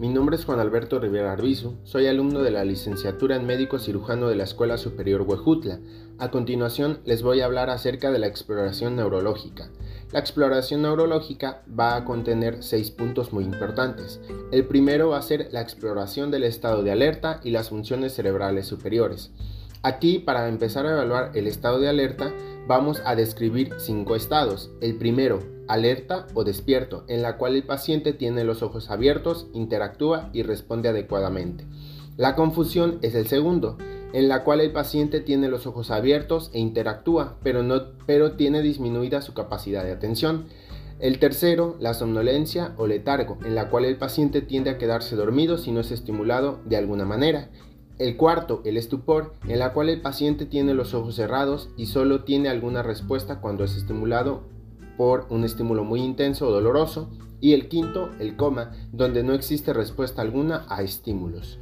mi nombre es Juan Alberto Rivera Arbizu, soy alumno de la licenciatura en médico cirujano de la Escuela Superior Huejutla. A continuación les voy a hablar acerca de la exploración neurológica. La exploración neurológica va a contener seis puntos muy importantes. El primero va a ser la exploración del estado de alerta y las funciones cerebrales superiores. Aquí, para empezar a evaluar el estado de alerta, vamos a describir cinco estados. El primero, alerta o despierto, en la cual el paciente tiene los ojos abiertos, interactúa y responde adecuadamente. La confusión es el segundo, en la cual el paciente tiene los ojos abiertos e interactúa, pero, no, pero tiene disminuida su capacidad de atención. El tercero, la somnolencia o letargo, en la cual el paciente tiende a quedarse dormido si no es estimulado de alguna manera. El cuarto, el estupor, en la cual el paciente tiene los ojos cerrados y solo tiene alguna respuesta cuando es estimulado por un estímulo muy intenso o doloroso. Y el quinto, el coma, donde no existe respuesta alguna a estímulos.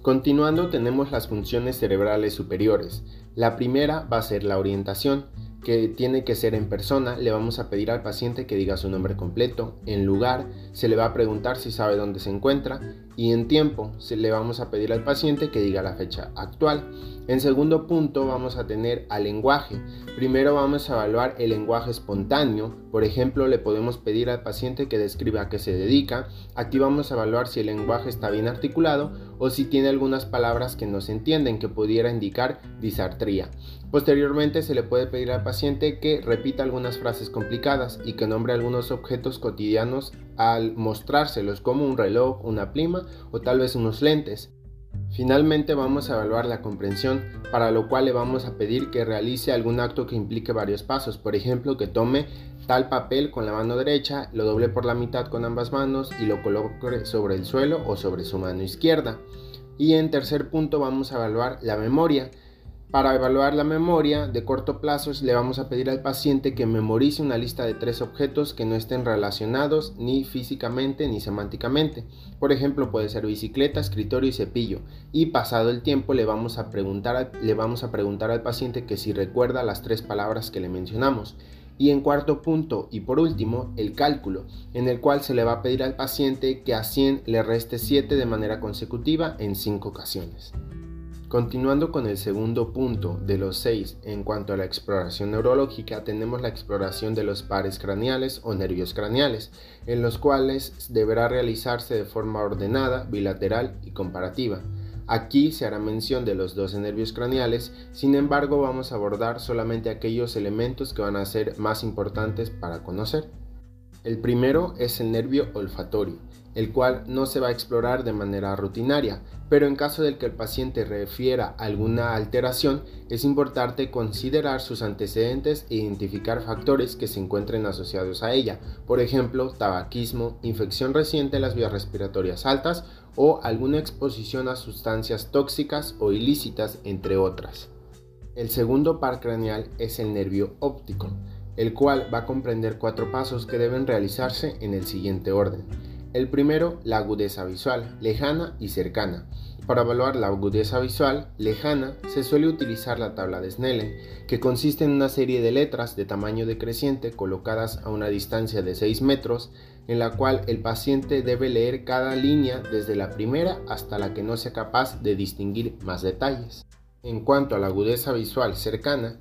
Continuando tenemos las funciones cerebrales superiores. La primera va a ser la orientación, que tiene que ser en persona, le vamos a pedir al paciente que diga su nombre completo, en lugar, se le va a preguntar si sabe dónde se encuentra y en tiempo le vamos a pedir al paciente que diga la fecha actual. En segundo punto vamos a tener al lenguaje. Primero vamos a evaluar el lenguaje espontáneo. Por ejemplo, le podemos pedir al paciente que describa a qué se dedica. Aquí vamos a evaluar si el lenguaje está bien articulado o si tiene algunas palabras que no se entienden que pudiera indicar disartría. Posteriormente se le puede pedir al paciente que repita algunas frases complicadas y que nombre algunos objetos cotidianos al mostrárselos como un reloj, una plima o tal vez unos lentes. Finalmente vamos a evaluar la comprensión, para lo cual le vamos a pedir que realice algún acto que implique varios pasos, por ejemplo que tome tal papel con la mano derecha, lo doble por la mitad con ambas manos y lo coloque sobre el suelo o sobre su mano izquierda. Y en tercer punto vamos a evaluar la memoria, para evaluar la memoria de corto plazo le vamos a pedir al paciente que memorice una lista de tres objetos que no estén relacionados ni físicamente ni semánticamente. Por ejemplo, puede ser bicicleta, escritorio y cepillo. Y pasado el tiempo le vamos a preguntar, le vamos a preguntar al paciente que si recuerda las tres palabras que le mencionamos. Y en cuarto punto y por último, el cálculo, en el cual se le va a pedir al paciente que a 100 le reste 7 de manera consecutiva en 5 ocasiones. Continuando con el segundo punto de los seis en cuanto a la exploración neurológica, tenemos la exploración de los pares craneales o nervios craneales, en los cuales deberá realizarse de forma ordenada, bilateral y comparativa. Aquí se hará mención de los 12 nervios craneales, sin embargo vamos a abordar solamente aquellos elementos que van a ser más importantes para conocer. El primero es el nervio olfatorio, el cual no se va a explorar de manera rutinaria, pero en caso de que el paciente refiera alguna alteración, es importante considerar sus antecedentes e identificar factores que se encuentren asociados a ella, por ejemplo, tabaquismo, infección reciente en las vías respiratorias altas o alguna exposición a sustancias tóxicas o ilícitas, entre otras. El segundo par craneal es el nervio óptico el cual va a comprender cuatro pasos que deben realizarse en el siguiente orden. El primero, la agudeza visual, lejana y cercana. Para evaluar la agudeza visual lejana se suele utilizar la tabla de Snellen, que consiste en una serie de letras de tamaño decreciente colocadas a una distancia de 6 metros, en la cual el paciente debe leer cada línea desde la primera hasta la que no sea capaz de distinguir más detalles. En cuanto a la agudeza visual cercana,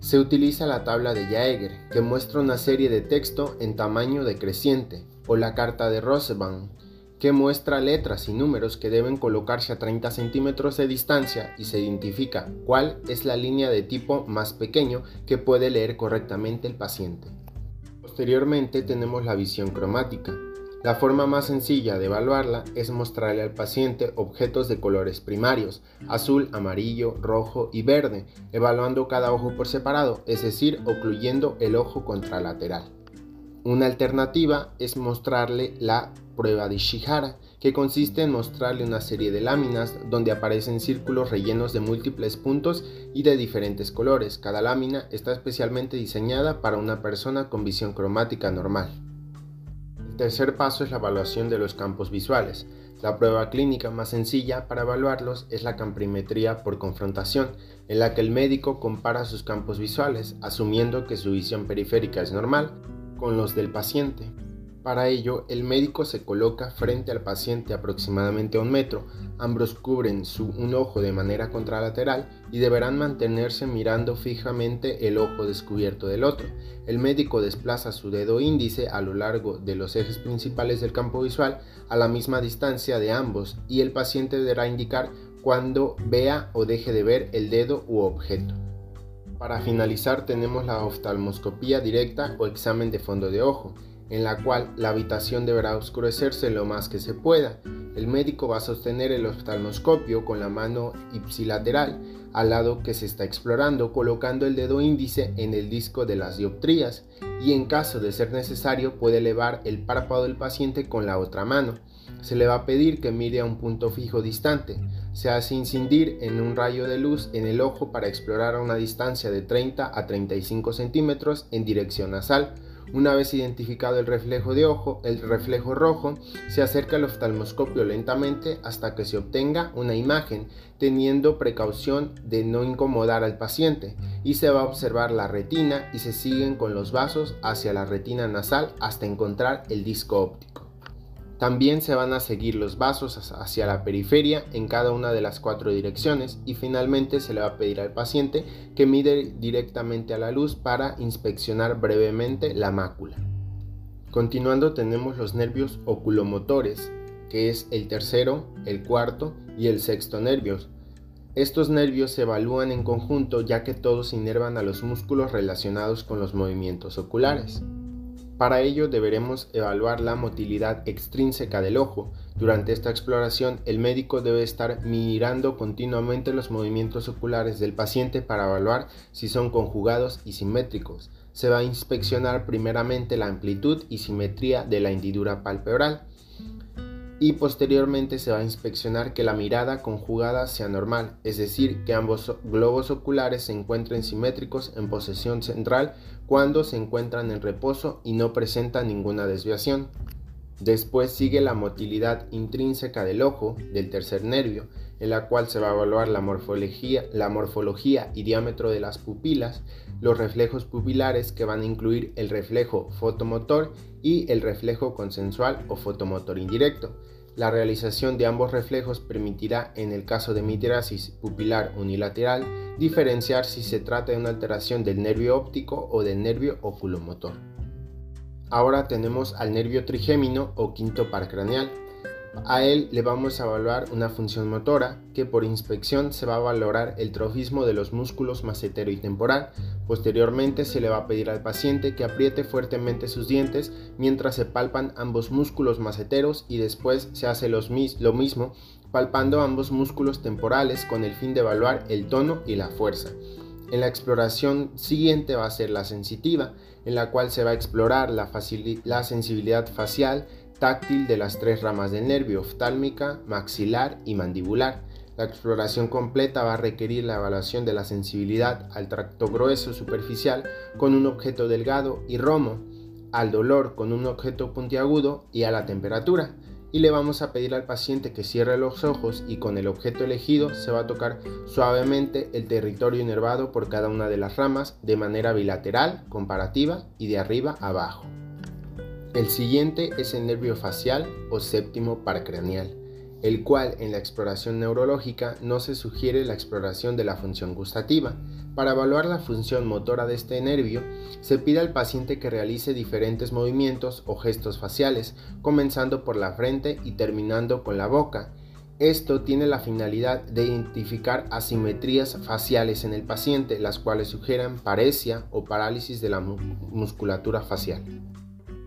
se utiliza la tabla de Jaeger, que muestra una serie de texto en tamaño decreciente, o la carta de Rosebank, que muestra letras y números que deben colocarse a 30 centímetros de distancia y se identifica cuál es la línea de tipo más pequeño que puede leer correctamente el paciente. Posteriormente tenemos la visión cromática, la forma más sencilla de evaluarla es mostrarle al paciente objetos de colores primarios, azul, amarillo, rojo y verde, evaluando cada ojo por separado, es decir, ocluyendo el ojo contralateral. Una alternativa es mostrarle la prueba de Shihara, que consiste en mostrarle una serie de láminas donde aparecen círculos rellenos de múltiples puntos y de diferentes colores. Cada lámina está especialmente diseñada para una persona con visión cromática normal tercer paso es la evaluación de los campos visuales. La prueba clínica más sencilla para evaluarlos es la campimetría por confrontación, en la que el médico compara sus campos visuales, asumiendo que su visión periférica es normal, con los del paciente. Para ello, el médico se coloca frente al paciente aproximadamente a un metro, ambos cubren su, un ojo de manera contralateral y deberán mantenerse mirando fijamente el ojo descubierto del otro. El médico desplaza su dedo índice a lo largo de los ejes principales del campo visual a la misma distancia de ambos y el paciente deberá indicar cuando vea o deje de ver el dedo u objeto. Para finalizar tenemos la oftalmoscopía directa o examen de fondo de ojo en la cual la habitación deberá oscurecerse lo más que se pueda. El médico va a sostener el oftalmoscopio con la mano ipsilateral al lado que se está explorando, colocando el dedo índice en el disco de las dioptrías y en caso de ser necesario puede elevar el párpado del paciente con la otra mano. Se le va a pedir que mire a un punto fijo distante. Se hace incidir en un rayo de luz en el ojo para explorar a una distancia de 30 a 35 centímetros en dirección nasal una vez identificado el reflejo de ojo, el reflejo rojo, se acerca al oftalmoscopio lentamente hasta que se obtenga una imagen, teniendo precaución de no incomodar al paciente, y se va a observar la retina y se siguen con los vasos hacia la retina nasal hasta encontrar el disco óptico. También se van a seguir los vasos hacia la periferia en cada una de las cuatro direcciones y finalmente se le va a pedir al paciente que mide directamente a la luz para inspeccionar brevemente la mácula. Continuando tenemos los nervios oculomotores, que es el tercero, el cuarto y el sexto nervios. Estos nervios se evalúan en conjunto ya que todos inervan a los músculos relacionados con los movimientos oculares. Para ello deberemos evaluar la motilidad extrínseca del ojo. Durante esta exploración el médico debe estar mirando continuamente los movimientos oculares del paciente para evaluar si son conjugados y simétricos. Se va a inspeccionar primeramente la amplitud y simetría de la hendidura palpebral y posteriormente se va a inspeccionar que la mirada conjugada sea normal, es decir, que ambos globos oculares se encuentren simétricos en posición central cuando se encuentran en reposo y no presentan ninguna desviación. Después sigue la motilidad intrínseca del ojo, del tercer nervio, en la cual se va a evaluar la morfología, la morfología y diámetro de las pupilas, los reflejos pupilares que van a incluir el reflejo fotomotor y el reflejo consensual o fotomotor indirecto. La realización de ambos reflejos permitirá, en el caso de mitirasis pupilar unilateral, diferenciar si se trata de una alteración del nervio óptico o del nervio oculomotor. Ahora tenemos al nervio trigémino o quinto par craneal, a él le vamos a evaluar una función motora que por inspección se va a valorar el trofismo de los músculos macetero y temporal. Posteriormente se le va a pedir al paciente que apriete fuertemente sus dientes mientras se palpan ambos músculos maceteros y después se hace lo mismo palpando ambos músculos temporales con el fin de evaluar el tono y la fuerza. En la exploración siguiente va a ser la sensitiva, en la cual se va a explorar la, sensibilidad facial, táctil de las tres ramas del nervio, oftálmica, maxilar y mandibular. La exploración completa va a requerir la evaluación de la sensibilidad al tracto grueso superficial con un objeto delgado y romo, al dolor con un objeto puntiagudo y a la temperatura. Y le vamos a pedir al paciente que cierre los ojos y con el objeto elegido se va a tocar suavemente el territorio inervado por cada una de las ramas de manera bilateral, comparativa y de arriba abajo. El siguiente es el nervio facial o séptimo paracraneal, el cual en la exploración neurológica no se sugiere la exploración de la función gustativa. Para evaluar la función motora de este nervio, se pide al paciente que realice diferentes movimientos o gestos faciales, comenzando por la frente y terminando con la boca. Esto tiene la finalidad de identificar asimetrías faciales en el paciente, las cuales sugieran paresia o parálisis de la musculatura facial.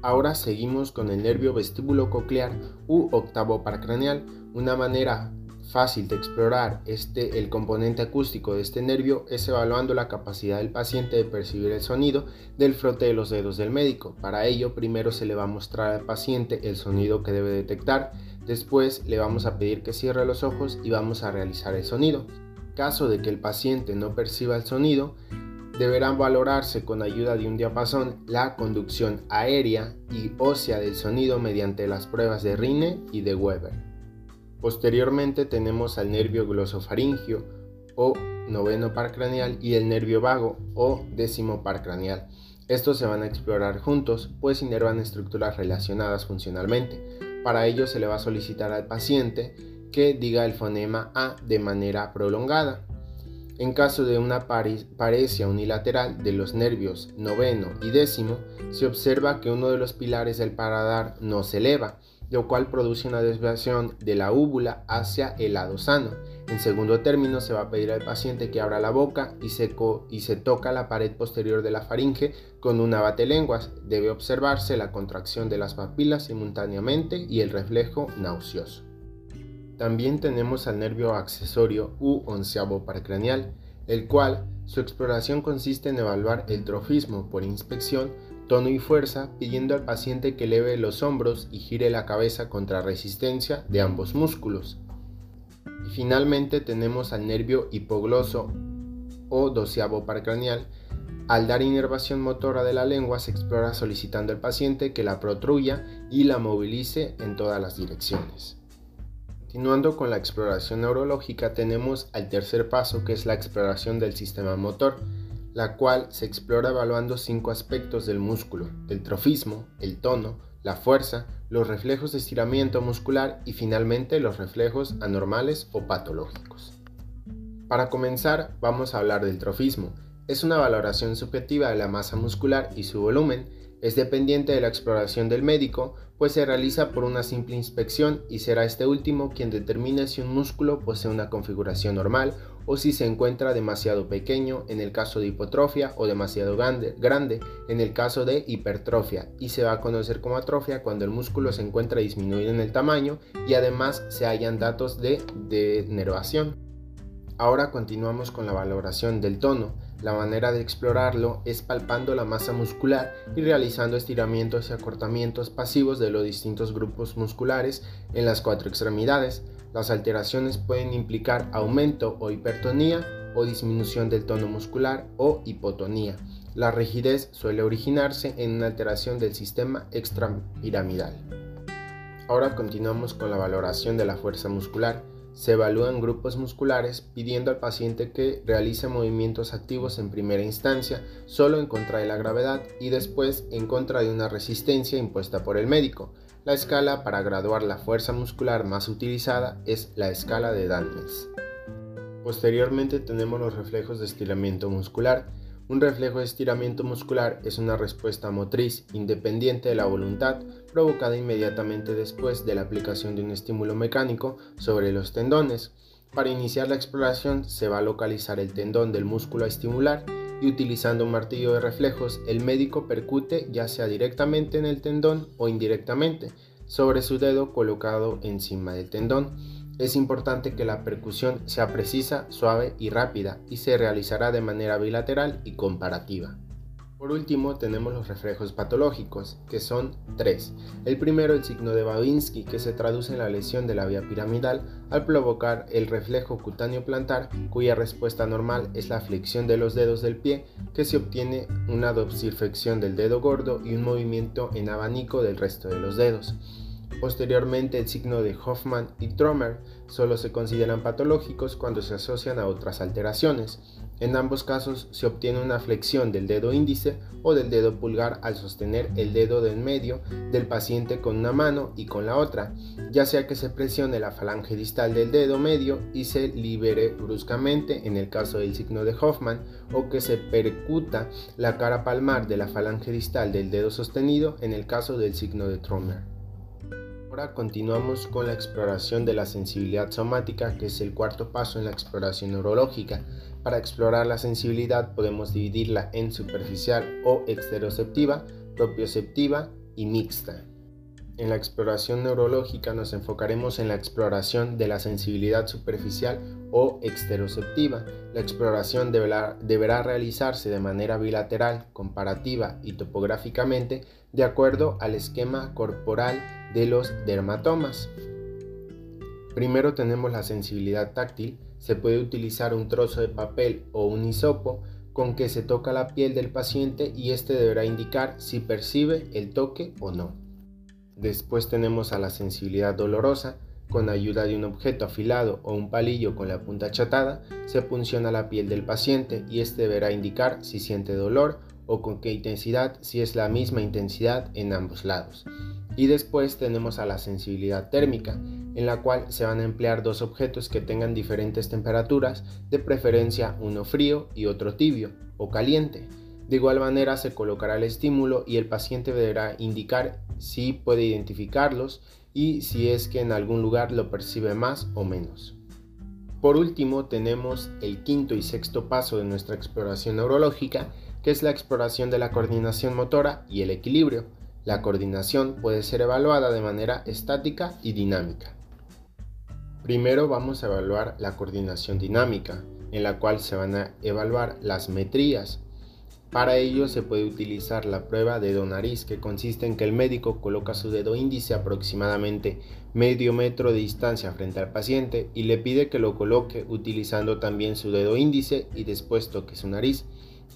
Ahora seguimos con el nervio vestíbulo coclear u octavo paracraneal. Una manera fácil de explorar este, el componente acústico de este nervio es evaluando la capacidad del paciente de percibir el sonido del frote de los dedos del médico. Para ello, primero se le va a mostrar al paciente el sonido que debe detectar, después le vamos a pedir que cierre los ojos y vamos a realizar el sonido. Caso de que el paciente no perciba el sonido, deberán valorarse con ayuda de un diapasón la conducción aérea y ósea del sonido mediante las pruebas de Rine y de Weber. Posteriormente tenemos al nervio glosofaringio o noveno par craneal y el nervio vago o décimo par craneal. Estos se van a explorar juntos, pues inervan estructuras relacionadas funcionalmente. Para ello se le va a solicitar al paciente que diga el fonema A de manera prolongada. En caso de una paresia unilateral de los nervios noveno y décimo, se observa que uno de los pilares del paladar no se eleva, lo cual produce una desviación de la úvula hacia el lado sano. En segundo término, se va a pedir al paciente que abra la boca y se, y se toca la pared posterior de la faringe con una batelenguas. Debe observarse la contracción de las papilas simultáneamente y el reflejo nauseoso. También tenemos al nervio accesorio u onceavo paracranial, el cual su exploración consiste en evaluar el trofismo por inspección, tono y fuerza, pidiendo al paciente que eleve los hombros y gire la cabeza contra resistencia de ambos músculos. Y finalmente tenemos al nervio hipogloso o doceavo paracranial. Al dar inervación motora de la lengua se explora solicitando al paciente que la protruya y la movilice en todas las direcciones. Continuando con la exploración neurológica tenemos al tercer paso que es la exploración del sistema motor, la cual se explora evaluando cinco aspectos del músculo, el trofismo, el tono, la fuerza, los reflejos de estiramiento muscular y finalmente los reflejos anormales o patológicos. Para comenzar vamos a hablar del trofismo. Es una valoración subjetiva de la masa muscular y su volumen es dependiente de la exploración del médico, pues se realiza por una simple inspección y será este último quien determine si un músculo posee una configuración normal o si se encuentra demasiado pequeño en el caso de hipotrofia o demasiado grande, en el caso de hipertrofia y se va a conocer como atrofia cuando el músculo se encuentra disminuido en el tamaño y además se hallan datos de denervación. Ahora continuamos con la valoración del tono. La manera de explorarlo es palpando la masa muscular y realizando estiramientos y acortamientos pasivos de los distintos grupos musculares en las cuatro extremidades. Las alteraciones pueden implicar aumento o hipertonía o disminución del tono muscular o hipotonía. La rigidez suele originarse en una alteración del sistema extrapiramidal. Ahora continuamos con la valoración de la fuerza muscular. Se evalúan grupos musculares pidiendo al paciente que realice movimientos activos en primera instancia solo en contra de la gravedad y después en contra de una resistencia impuesta por el médico. La escala para graduar la fuerza muscular más utilizada es la escala de Dannes. Posteriormente tenemos los reflejos de estiramiento muscular un reflejo de estiramiento muscular es una respuesta motriz independiente de la voluntad provocada inmediatamente después de la aplicación de un estímulo mecánico sobre los tendones. Para iniciar la exploración se va a localizar el tendón del músculo a estimular y utilizando un martillo de reflejos el médico percute ya sea directamente en el tendón o indirectamente sobre su dedo colocado encima del tendón. Es importante que la percusión sea precisa, suave y rápida y se realizará de manera bilateral y comparativa. Por último, tenemos los reflejos patológicos, que son tres. El primero, el signo de Babinski, que se traduce en la lesión de la vía piramidal al provocar el reflejo cutáneo plantar, cuya respuesta normal es la flexión de los dedos del pie, que se obtiene una dorsiflexión del dedo gordo y un movimiento en abanico del resto de los dedos. Posteriormente, el signo de Hoffman y Tromer solo se consideran patológicos cuando se asocian a otras alteraciones. En ambos casos se obtiene una flexión del dedo índice o del dedo pulgar al sostener el dedo del medio del paciente con una mano y con la otra, ya sea que se presione la falange distal del dedo medio y se libere bruscamente en el caso del signo de Hoffman o que se percuta la cara palmar de la falange distal del dedo sostenido en el caso del signo de Tromer. Ahora continuamos con la exploración de la sensibilidad somática, que es el cuarto paso en la exploración neurológica. Para explorar la sensibilidad podemos dividirla en superficial o exteroceptiva, propioceptiva y mixta. En la exploración neurológica nos enfocaremos en la exploración de la sensibilidad superficial o exteroceptiva. La exploración deberá, deberá, realizarse de manera bilateral, comparativa y topográficamente de acuerdo al esquema corporal de los dermatomas. Primero tenemos la sensibilidad táctil. Se puede utilizar un trozo de papel o un hisopo con que se toca la piel del paciente y este deberá indicar si percibe el toque o no. Después tenemos a la sensibilidad dolorosa. Con ayuda de un objeto afilado o un palillo con la punta achatada, se punciona la piel del paciente y este deberá indicar si siente dolor o con qué intensidad si es la misma intensidad en ambos lados. Y después tenemos a la sensibilidad térmica, en la cual se van a emplear dos objetos que tengan diferentes temperaturas, de preferencia uno frío y otro tibio o caliente. De igual manera se colocará el estímulo y el paciente deberá indicar si puede identificarlos y si es que en algún lugar lo percibe más o menos. Por último tenemos el quinto y sexto paso de nuestra exploración neurológica, que es la exploración de la coordinación motora y el equilibrio. La coordinación puede ser evaluada de manera estática y dinámica. Primero vamos a evaluar la coordinación dinámica, en la cual se van a evaluar las metrías. Para ello se puede utilizar la prueba dedo nariz, que consiste en que el médico coloca su dedo índice aproximadamente medio metro de distancia frente al paciente y le pide que lo coloque utilizando también su dedo índice y después toque su nariz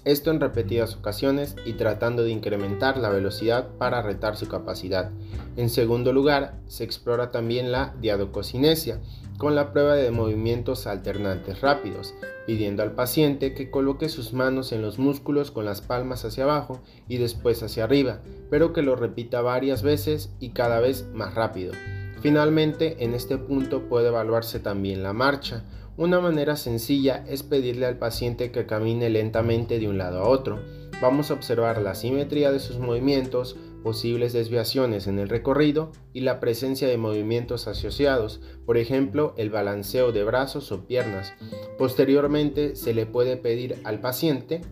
esto en repetidas ocasiones y tratando de incrementar la velocidad para retar su capacidad. En segundo lugar, se explora también la diadococinesia, con la prueba de movimientos alternantes rápidos, pidiendo al paciente que coloque sus manos en los músculos con las palmas hacia abajo y después hacia arriba, pero que lo repita varias veces y cada vez más rápido. Finalmente, en este punto puede evaluarse también la marcha, una manera sencilla es pedirle al paciente que camine lentamente de un lado a otro. Vamos a observar la simetría de sus movimientos, posibles desviaciones en el recorrido y la presencia de movimientos asociados, por ejemplo el balanceo de brazos o piernas. Posteriormente se le puede pedir al paciente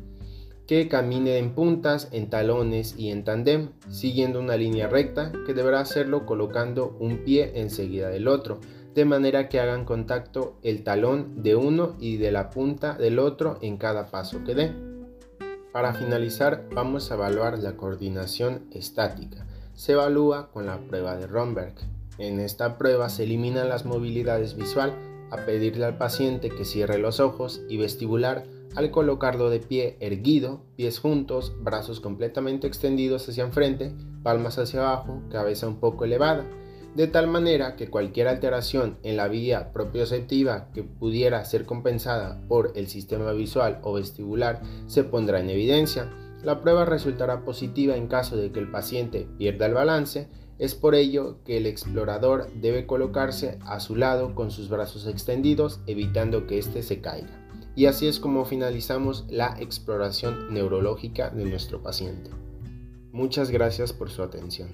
que camine en puntas, en talones y en tandem, siguiendo una línea recta que deberá hacerlo colocando un pie enseguida del otro de manera que hagan contacto el talón de uno y de la punta del otro en cada paso que dé. Para finalizar, vamos a evaluar la coordinación estática. Se evalúa con la prueba de Romberg. En esta prueba se eliminan las movilidades visual a pedirle al paciente que cierre los ojos y vestibular al colocarlo de pie erguido, pies juntos, brazos completamente extendidos hacia enfrente, palmas hacia abajo, cabeza un poco elevada de tal manera que cualquier alteración en la vía propioceptiva que pudiera ser compensada por el sistema visual o vestibular se pondrá en evidencia. La prueba resultará positiva en caso de que el paciente pierda el balance, es por ello que el explorador debe colocarse a su lado con sus brazos extendidos evitando que éste se caiga. Y así es como finalizamos la exploración neurológica de nuestro paciente. Muchas gracias por su atención.